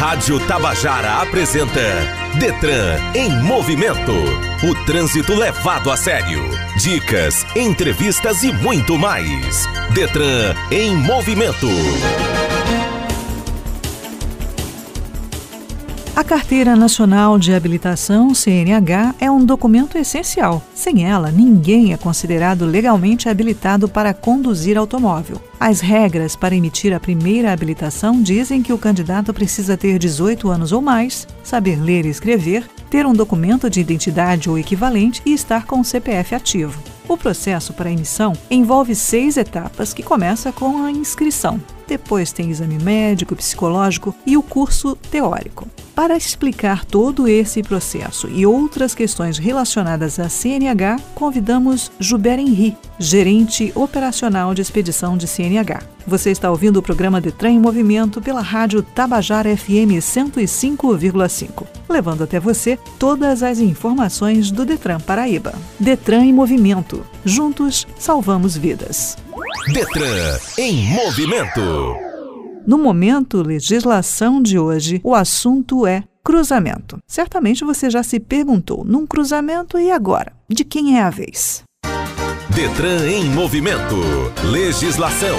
Rádio Tabajara apresenta Detran em movimento. O trânsito levado a sério. Dicas, entrevistas e muito mais. Detran em movimento. A Carteira Nacional de Habilitação, CNH, é um documento essencial. Sem ela, ninguém é considerado legalmente habilitado para conduzir automóvel. As regras para emitir a primeira habilitação dizem que o candidato precisa ter 18 anos ou mais, saber ler e escrever, ter um documento de identidade ou equivalente e estar com o CPF ativo. O processo para emissão envolve seis etapas que começa com a inscrição. Depois tem exame médico, psicológico e o curso teórico. Para explicar todo esse processo e outras questões relacionadas à CNH, convidamos Juber Henri, gerente operacional de expedição de CNH. Você está ouvindo o programa Detran em Movimento pela rádio Tabajara FM 105,5, levando até você todas as informações do Detran Paraíba. Detran em Movimento. Juntos, salvamos vidas. Detran em Movimento. No momento legislação de hoje, o assunto é cruzamento. Certamente você já se perguntou: num cruzamento e agora? De quem é a vez? Detran em movimento. Legislação.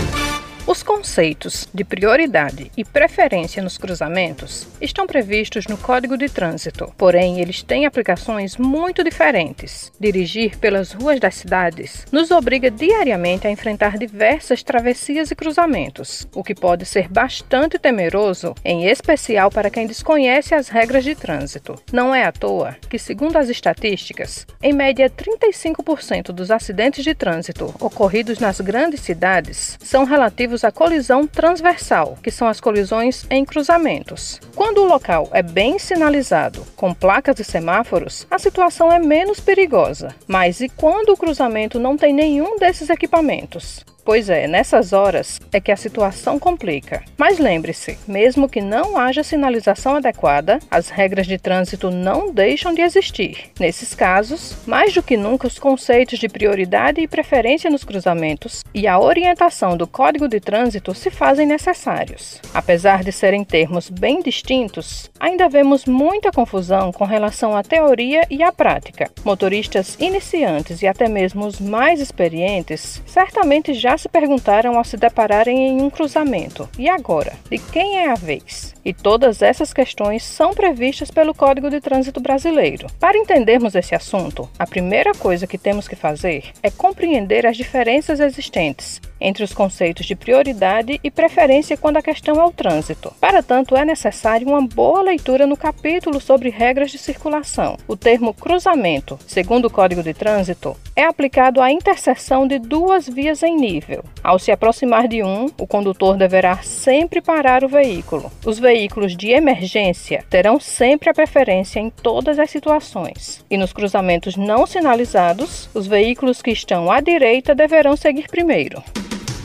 Os conceitos de prioridade e preferência nos cruzamentos estão previstos no Código de Trânsito, porém eles têm aplicações muito diferentes. Dirigir pelas ruas das cidades nos obriga diariamente a enfrentar diversas travessias e cruzamentos, o que pode ser bastante temeroso, em especial para quem desconhece as regras de trânsito. Não é à toa que, segundo as estatísticas, em média 35% dos acidentes de trânsito ocorridos nas grandes cidades são relativos relativos à colisão transversal, que são as colisões em cruzamentos. Quando o local é bem sinalizado, com placas e semáforos, a situação é menos perigosa. Mas e quando o cruzamento não tem nenhum desses equipamentos? Pois é, nessas horas é que a situação complica. Mas lembre-se, mesmo que não haja sinalização adequada, as regras de trânsito não deixam de existir. Nesses casos, mais do que nunca, os conceitos de prioridade e preferência nos cruzamentos e a orientação do Código de Trânsito se fazem necessários. Apesar de serem termos bem distintos, ainda vemos muita confusão com relação à teoria e à prática. Motoristas iniciantes e até mesmo os mais experientes certamente já já se perguntaram ao se depararem em um cruzamento: e agora? De quem é a vez? E todas essas questões são previstas pelo Código de Trânsito Brasileiro. Para entendermos esse assunto, a primeira coisa que temos que fazer é compreender as diferenças existentes entre os conceitos de prioridade e preferência quando a questão é o trânsito. Para tanto, é necessário uma boa leitura no capítulo sobre regras de circulação. O termo cruzamento, segundo o Código de Trânsito, é aplicado à interseção de duas vias em nível. Ao se aproximar de um, o condutor deverá sempre parar o veículo. Os veículos de emergência terão sempre a preferência em todas as situações. E nos cruzamentos não sinalizados, os veículos que estão à direita deverão seguir primeiro.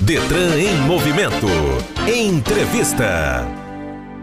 Detran em movimento. Entrevista.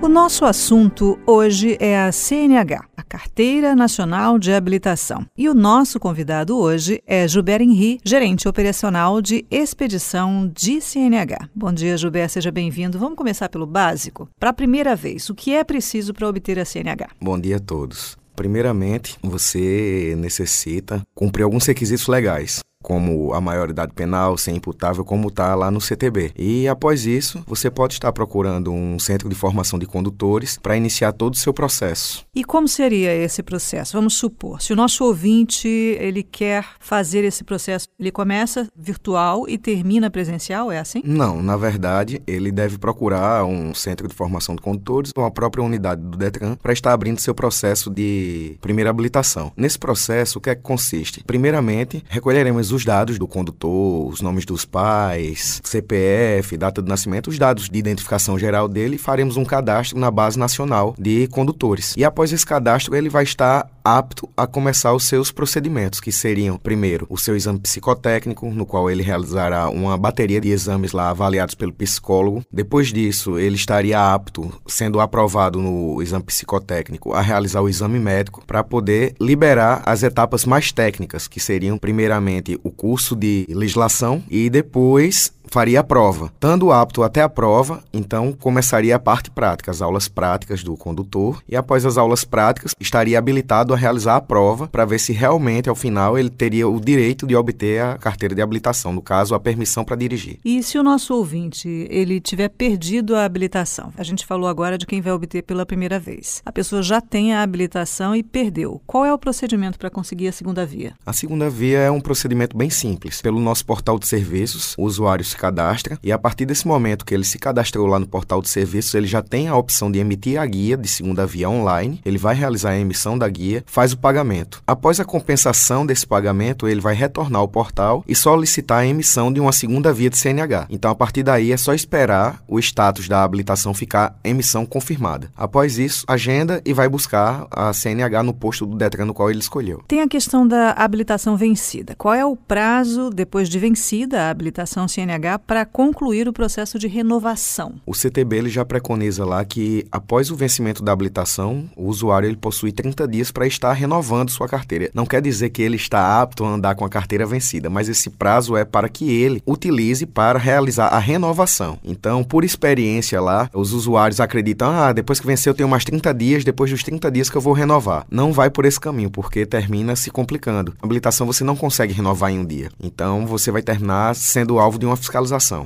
O nosso assunto hoje é a CNH, a Carteira Nacional de Habilitação. E o nosso convidado hoje é Gilber Henri, gerente operacional de expedição de CNH. Bom dia, Gilber, seja bem-vindo. Vamos começar pelo básico. Para a primeira vez, o que é preciso para obter a CNH? Bom dia a todos. Primeiramente, você necessita cumprir alguns requisitos legais como a maioridade penal, ser imputável, como está lá no CTB. E após isso, você pode estar procurando um centro de formação de condutores para iniciar todo o seu processo. E como seria esse processo? Vamos supor, se o nosso ouvinte ele quer fazer esse processo, ele começa virtual e termina presencial, é assim? Não, na verdade, ele deve procurar um centro de formação de condutores ou a própria unidade do Detran para estar abrindo seu processo de primeira habilitação. Nesse processo, o que é que consiste? Primeiramente, recolheremos os dados do condutor, os nomes dos pais, CPF, data de nascimento, os dados de identificação geral dele faremos um cadastro na base nacional de condutores. E após esse cadastro, ele vai estar apto a começar os seus procedimentos, que seriam, primeiro, o seu exame psicotécnico, no qual ele realizará uma bateria de exames lá avaliados pelo psicólogo. Depois disso, ele estaria apto, sendo aprovado no exame psicotécnico, a realizar o exame médico para poder liberar as etapas mais técnicas, que seriam, primeiramente, o curso de legislação e depois faria a prova. Estando apto até a prova, então começaria a parte prática, as aulas práticas do condutor, e após as aulas práticas, estaria habilitado a realizar a prova para ver se realmente ao final ele teria o direito de obter a carteira de habilitação, no caso, a permissão para dirigir. E se o nosso ouvinte ele tiver perdido a habilitação? A gente falou agora de quem vai obter pela primeira vez. A pessoa já tem a habilitação e perdeu. Qual é o procedimento para conseguir a segunda via? A segunda via é um procedimento bem simples. Pelo nosso portal de serviços, o usuário se cadastra e a partir desse momento que ele se cadastrou lá no portal de serviços, ele já tem a opção de emitir a guia de segunda via online. Ele vai realizar a emissão da guia, faz o pagamento. Após a compensação desse pagamento, ele vai retornar ao portal e solicitar a emissão de uma segunda via de CNH. Então, a partir daí, é só esperar o status da habilitação ficar emissão confirmada. Após isso, agenda e vai buscar a CNH no posto do Detran no qual ele escolheu. Tem a questão da habilitação vencida. Qual é o prazo depois de vencida a habilitação CNH para concluir o processo de renovação? O CTB ele já preconiza lá que após o vencimento da habilitação, o usuário ele possui 30 dias para estar renovando sua carteira. Não quer dizer que ele está apto a andar com a carteira vencida, mas esse prazo é para que ele utilize para realizar a renovação. Então, por experiência lá, os usuários acreditam: "Ah, depois que venceu eu tenho mais 30 dias, depois dos 30 dias que eu vou renovar". Não vai por esse caminho, porque termina se complicando. A habilitação você não consegue renovar em um dia. Então, você vai terminar sendo alvo de uma fiscalização.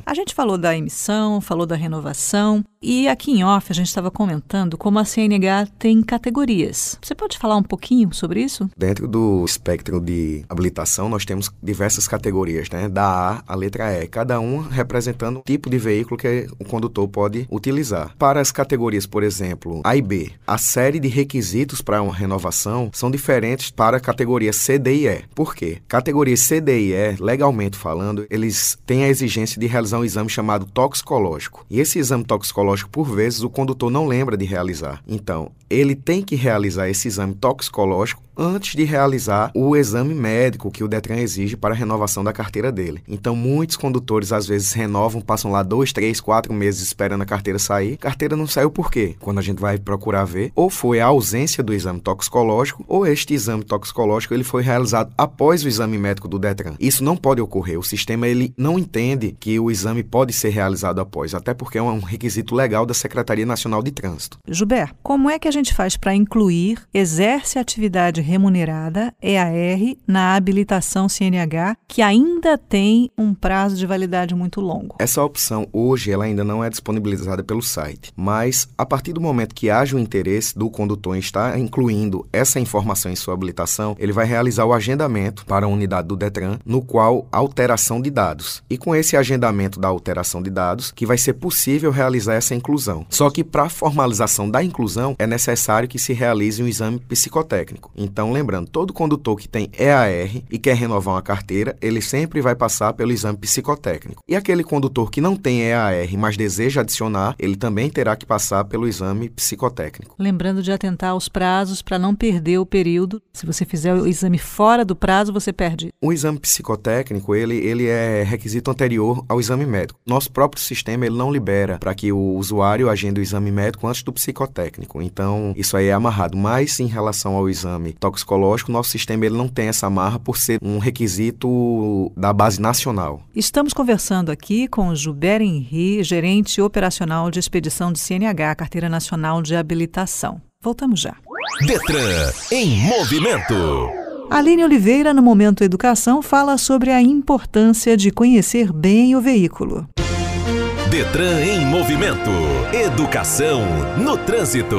A gente falou da emissão, falou da renovação, e aqui em off a gente estava comentando como a CNH tem categorias. Você pode falar um pouquinho sobre isso? Dentro do espectro de habilitação, nós temos diversas categorias, né? Da A à letra E, cada uma representando o tipo de veículo que o condutor pode utilizar. Para as categorias, por exemplo, A e B, a série de requisitos para uma renovação são diferentes para a categoria C, D e E. Por quê? Categorias C, D e E, legalmente falando, eles têm a exigência de realizar um exame chamado toxicológico. E esse exame toxicológico, por vezes, o condutor não lembra de realizar. Então, ele tem que realizar esse exame toxicológico antes de realizar o exame médico que o Detran exige para a renovação da carteira dele. Então, muitos condutores às vezes renovam, passam lá dois, três, quatro meses esperando a carteira sair. Carteira não saiu por quê? Quando a gente vai procurar ver, ou foi a ausência do exame toxicológico, ou este exame toxicológico ele foi realizado após o exame médico do Detran. Isso não pode ocorrer. O sistema ele não entende que o exame pode ser realizado após, até porque é um requisito legal da Secretaria Nacional de Trânsito. Gilberto, como é que a gente faz para incluir exerce atividade remunerada, EAR, na habilitação CNH, que ainda tem um prazo de validade muito longo. Essa opção hoje ela ainda não é disponibilizada pelo site, mas a partir do momento que haja o interesse do condutor em estar incluindo essa informação em sua habilitação, ele vai realizar o agendamento para a unidade do Detran, no qual alteração de dados. E com esse agendamento da alteração de dados, que vai ser possível realizar essa inclusão. Só que para a formalização da inclusão é necessário que se realize um exame psicotécnico. Então, lembrando, todo condutor que tem EAR e quer renovar uma carteira, ele sempre vai passar pelo exame psicotécnico. E aquele condutor que não tem EAR, mas deseja adicionar, ele também terá que passar pelo exame psicotécnico. Lembrando de atentar aos prazos para não perder o período. Se você fizer o exame fora do prazo, você perde. O exame psicotécnico, ele, ele é requisito anterior ao exame médico. Nosso próprio sistema, ele não libera para que o usuário agende o exame médico antes do psicotécnico. Então, isso aí é amarrado. Mas em relação ao exame toxicológico, nosso sistema ele não tem essa amarra por ser um requisito da base nacional. Estamos conversando aqui com Gilberto Henri, gerente operacional de expedição de CNH, Carteira Nacional de Habilitação. Voltamos já. Detran em movimento. Aline Oliveira, no Momento Educação, fala sobre a importância de conhecer bem o veículo. Detran em movimento. Educação no trânsito.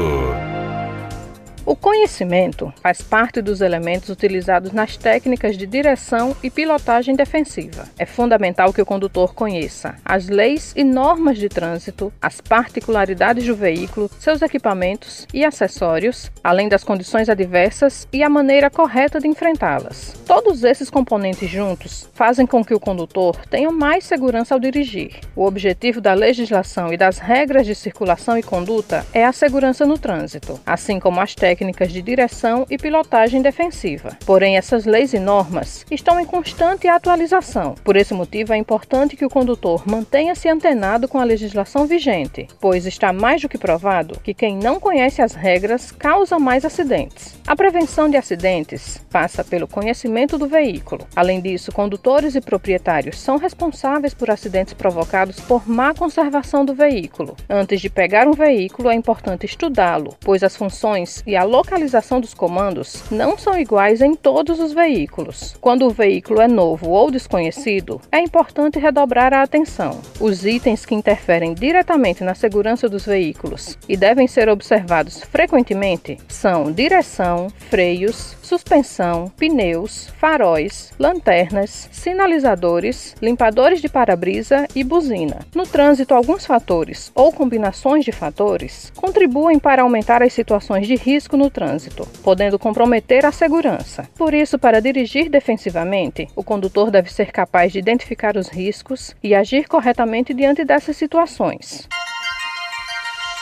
O conhecimento faz parte dos elementos utilizados nas técnicas de direção e pilotagem defensiva. É fundamental que o condutor conheça as leis e normas de trânsito, as particularidades do veículo, seus equipamentos e acessórios, além das condições adversas e a maneira correta de enfrentá-las. Todos esses componentes juntos fazem com que o condutor tenha mais segurança ao dirigir. O objetivo da legislação e das regras de circulação e conduta é a segurança no trânsito, assim como as técnicas técnicas de direção e pilotagem defensiva. Porém, essas leis e normas estão em constante atualização. Por esse motivo, é importante que o condutor mantenha-se antenado com a legislação vigente, pois está mais do que provado que quem não conhece as regras causa mais acidentes. A prevenção de acidentes passa pelo conhecimento do veículo. Além disso, condutores e proprietários são responsáveis por acidentes provocados por má conservação do veículo. Antes de pegar um veículo, é importante estudá-lo, pois as funções e a localização dos comandos não são iguais em todos os veículos. Quando o veículo é novo ou desconhecido, é importante redobrar a atenção. Os itens que interferem diretamente na segurança dos veículos e devem ser observados frequentemente são direção, freios, suspensão, pneus, faróis, lanternas, sinalizadores, limpadores de para-brisa e buzina. No trânsito, alguns fatores ou combinações de fatores contribuem para aumentar as situações de risco no trânsito, podendo comprometer a segurança. Por isso, para dirigir defensivamente, o condutor deve ser capaz de identificar os riscos e agir corretamente diante dessas situações.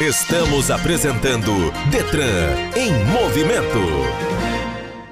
Estamos apresentando Detran em movimento.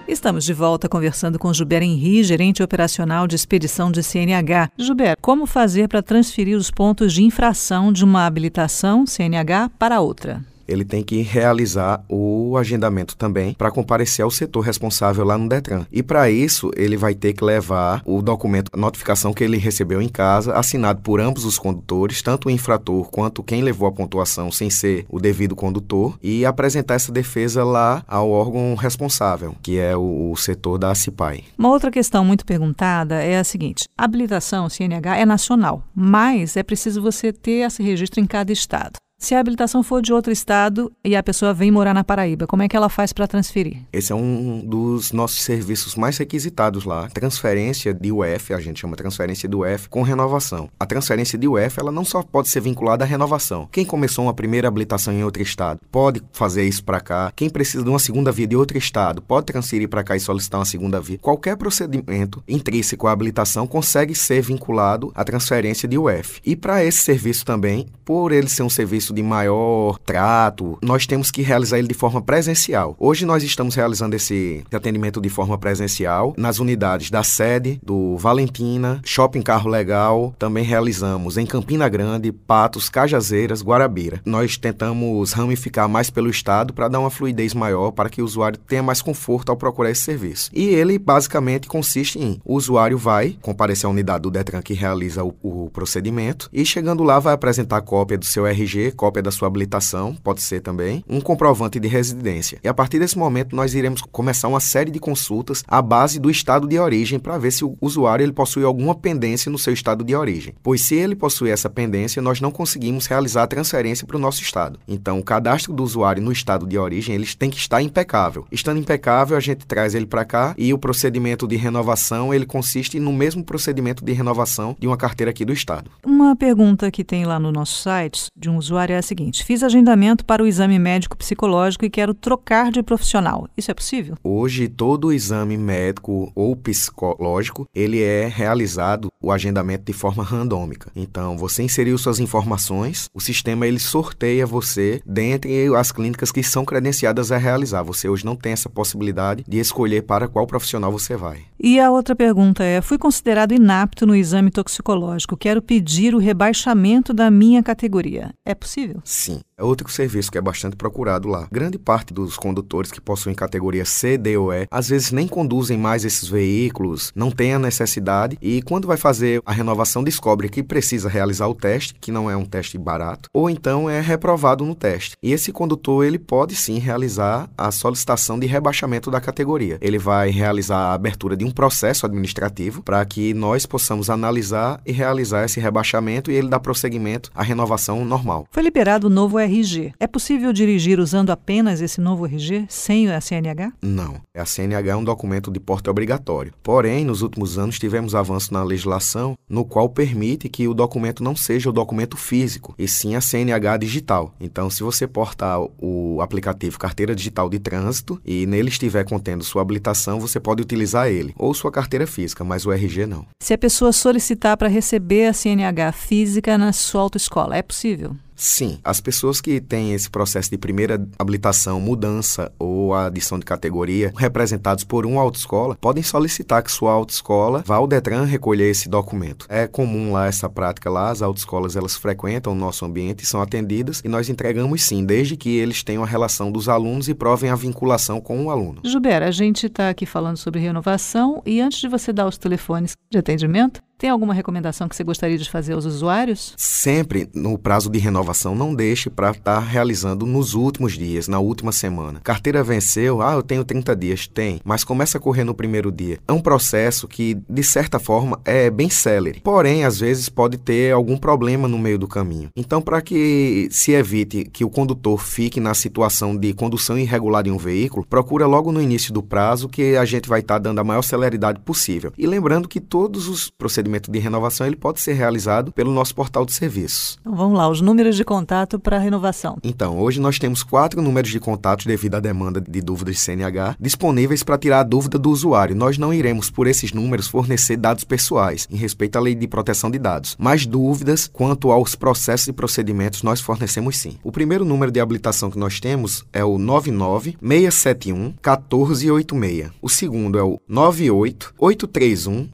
Estamos de volta conversando com Juber Henri, gerente operacional de expedição de CNH. Juber, como fazer para transferir os pontos de infração de uma habilitação CNH para outra? Ele tem que realizar o agendamento também para comparecer ao setor responsável lá no Detran. E para isso, ele vai ter que levar o documento, a notificação que ele recebeu em casa, assinado por ambos os condutores, tanto o infrator quanto quem levou a pontuação sem ser o devido condutor, e apresentar essa defesa lá ao órgão responsável, que é o, o setor da CIPAI. Uma outra questão muito perguntada é a seguinte: a habilitação CNH é nacional, mas é preciso você ter esse registro em cada estado. Se a habilitação for de outro estado e a pessoa vem morar na Paraíba, como é que ela faz para transferir? Esse é um dos nossos serviços mais requisitados lá. Transferência de UF, a gente chama transferência de UF com renovação. A transferência de UF, ela não só pode ser vinculada à renovação. Quem começou uma primeira habilitação em outro estado pode fazer isso para cá. Quem precisa de uma segunda via de outro estado pode transferir para cá e solicitar uma segunda via. Qualquer procedimento intrínseco à habilitação consegue ser vinculado à transferência de UF. E para esse serviço também, por ele ser um serviço de maior trato, nós temos que realizar ele de forma presencial. Hoje nós estamos realizando esse atendimento de forma presencial nas unidades da sede do Valentina, Shopping Carro Legal, também realizamos em Campina Grande, Patos, Cajazeiras, Guarabira. Nós tentamos ramificar mais pelo estado para dar uma fluidez maior para que o usuário tenha mais conforto ao procurar esse serviço. E ele basicamente consiste em o usuário vai comparecer à unidade do Detran que realiza o, o procedimento e chegando lá vai apresentar cópia do seu RG, cópia da sua habilitação, pode ser também, um comprovante de residência. E a partir desse momento nós iremos começar uma série de consultas à base do estado de origem para ver se o usuário ele possui alguma pendência no seu estado de origem. Pois se ele possui essa pendência, nós não conseguimos realizar a transferência para o nosso estado. Então, o cadastro do usuário no estado de origem, eles tem que estar impecável. Estando impecável, a gente traz ele para cá e o procedimento de renovação, ele consiste no mesmo procedimento de renovação de uma carteira aqui do estado. Uma pergunta que tem lá no nosso site de um usuário é a seguinte: fiz agendamento para o exame médico psicológico e quero trocar de profissional. Isso é possível? Hoje todo exame médico ou psicológico, ele é realizado o agendamento de forma randômica. Então, você inseriu suas informações, o sistema ele sorteia você dentre as clínicas que são credenciadas a realizar. Você hoje não tem essa possibilidade de escolher para qual profissional você vai. E a outra pergunta é: fui considerado inapto no exame toxicológico, quero pedir o rebaixamento da minha categoria. É possível? Sim. É outro serviço que é bastante procurado lá. Grande parte dos condutores que possuem categoria C, D ou E, às vezes nem conduzem mais esses veículos, não tem a necessidade e quando vai fazer a renovação descobre que precisa realizar o teste, que não é um teste barato, ou então é reprovado no teste. E esse condutor ele pode sim realizar a solicitação de rebaixamento da categoria. Ele vai realizar a abertura de um processo administrativo para que nós possamos analisar e realizar esse rebaixamento e ele dá prosseguimento à renovação normal. Foi liberado o novo RG. É possível dirigir usando apenas esse novo RG, sem a CNH? Não. A CNH é um documento de porte obrigatório. Porém, nos últimos anos tivemos avanço na legislação no qual permite que o documento não seja o documento físico, e sim a CNH digital. Então, se você portar o aplicativo Carteira Digital de Trânsito e nele estiver contendo sua habilitação, você pode utilizar ele, ou sua carteira física, mas o RG não. Se a pessoa solicitar para receber a CNH física na sua autoescola, é possível? Sim, as pessoas que têm esse processo de primeira habilitação, mudança ou adição de categoria, representados por uma autoescola, podem solicitar que sua autoescola vá ao Detran recolher esse documento. É comum lá essa prática lá, as autoescolas elas frequentam o nosso ambiente são atendidas e nós entregamos sim, desde que eles tenham a relação dos alunos e provem a vinculação com o aluno. Gilberto, a gente está aqui falando sobre renovação e antes de você dar os telefones de atendimento, tem alguma recomendação que você gostaria de fazer aos usuários? Sempre no prazo de renovação, não deixe para estar tá realizando nos últimos dias, na última semana. Carteira venceu, ah, eu tenho 30 dias. Tem, mas começa a correr no primeiro dia. É um processo que, de certa forma, é bem célere. Porém, às vezes pode ter algum problema no meio do caminho. Então, para que se evite que o condutor fique na situação de condução irregular de um veículo, procura logo no início do prazo que a gente vai estar tá dando a maior celeridade possível. E lembrando que todos os procedimentos procedimento de renovação ele pode ser realizado pelo nosso portal de serviços. Então vamos lá, os números de contato para renovação. Então, hoje nós temos quatro números de contato devido à demanda de dúvidas de CNH disponíveis para tirar a dúvida do usuário. Nós não iremos, por esses números, fornecer dados pessoais em respeito à lei de proteção de dados, mas dúvidas quanto aos processos e procedimentos nós fornecemos sim. O primeiro número de habilitação que nós temos é o 99 671 1486. O segundo é o 98 831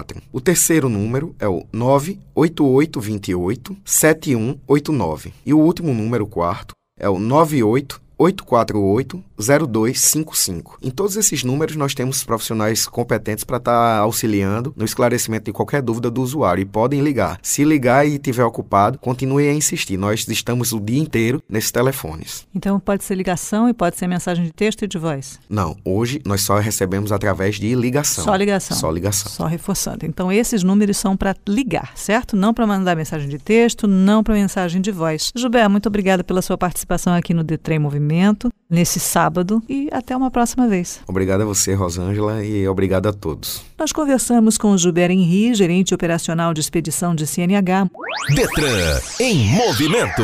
6674. O terceiro número é o 98828 7189. E o último número, quarto, é o 98 848 0255. Em todos esses números, nós temos profissionais competentes para estar tá auxiliando no esclarecimento de qualquer dúvida do usuário e podem ligar. Se ligar e estiver ocupado, continue a insistir. Nós estamos o dia inteiro nesses telefones. Então pode ser ligação e pode ser mensagem de texto e de voz? Não, hoje nós só recebemos através de ligação. Só ligação. Só ligação. Só reforçando. Então esses números são para ligar, certo? Não para mandar mensagem de texto, não para mensagem de voz. Gilberto, muito obrigada pela sua participação aqui no Detrem Movimento nesse sábado e até uma próxima vez. Obrigado a você, Rosângela, e obrigado a todos. Nós conversamos com o Gilberto Henri, gerente operacional de expedição de CNH. Detran em movimento.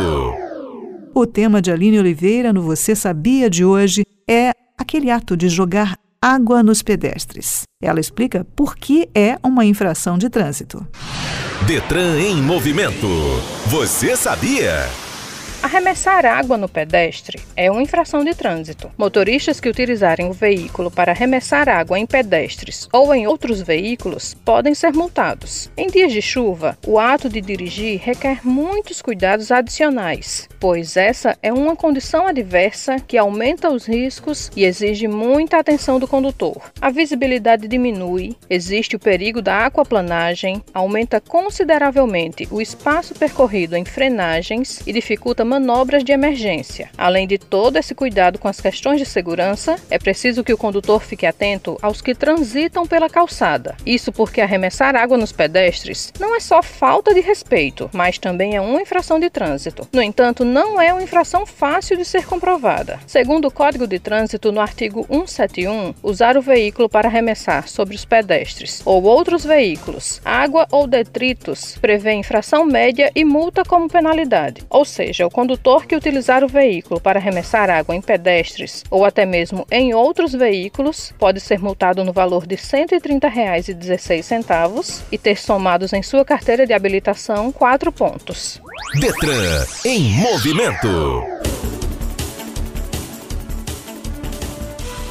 O tema de Aline Oliveira no Você Sabia de hoje é aquele ato de jogar água nos pedestres. Ela explica por que é uma infração de trânsito. Detran em movimento. Você sabia? Arremessar água no pedestre é uma infração de trânsito. Motoristas que utilizarem o veículo para arremessar água em pedestres ou em outros veículos podem ser multados. Em dias de chuva, o ato de dirigir requer muitos cuidados adicionais, pois essa é uma condição adversa que aumenta os riscos e exige muita atenção do condutor. A visibilidade diminui, existe o perigo da aquaplanagem, aumenta consideravelmente o espaço percorrido em frenagens e dificulta manobras de emergência. Além de todo esse cuidado com as questões de segurança, é preciso que o condutor fique atento aos que transitam pela calçada. Isso porque arremessar água nos pedestres não é só falta de respeito, mas também é uma infração de trânsito. No entanto, não é uma infração fácil de ser comprovada. Segundo o Código de Trânsito, no artigo 171, usar o veículo para arremessar sobre os pedestres ou outros veículos água ou detritos prevê infração média e multa como penalidade. Ou seja, o condutor que utilizar o veículo para arremessar água em pedestres ou até mesmo em outros veículos pode ser multado no valor de R$ 130,16 e ter somados em sua carteira de habilitação quatro pontos. Detran em movimento.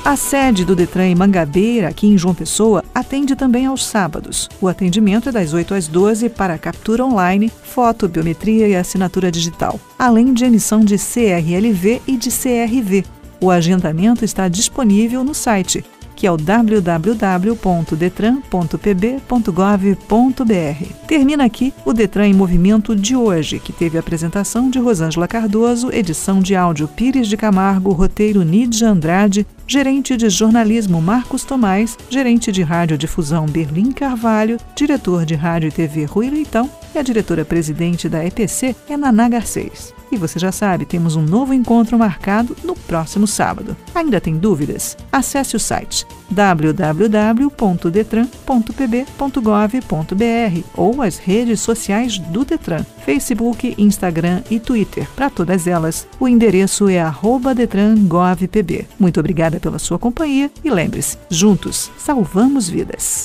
A sede do Detran em Mangabeira, aqui em João Pessoa, atende também aos sábados. O atendimento é das 8 às 12 para captura online, foto, biometria e assinatura digital, além de emissão de CRLV e de CRV. O agendamento está disponível no site que é o www.detran.pb.gov.br. Termina aqui o Detran em Movimento de hoje, que teve a apresentação de Rosângela Cardoso, edição de áudio Pires de Camargo, roteiro Nidia Andrade, gerente de jornalismo Marcos Tomás, gerente de radiodifusão Berlim Carvalho, diretor de rádio e TV Rui Leitão e a diretora-presidente da EPC é Garcês. E você já sabe, temos um novo encontro marcado no próximo sábado. Ainda tem dúvidas? Acesse o site www.detran.pb.gov.br ou as redes sociais do Detran, Facebook, Instagram e Twitter. Para todas elas, o endereço é @detrangovpb. Muito obrigada pela sua companhia e lembre-se, juntos salvamos vidas.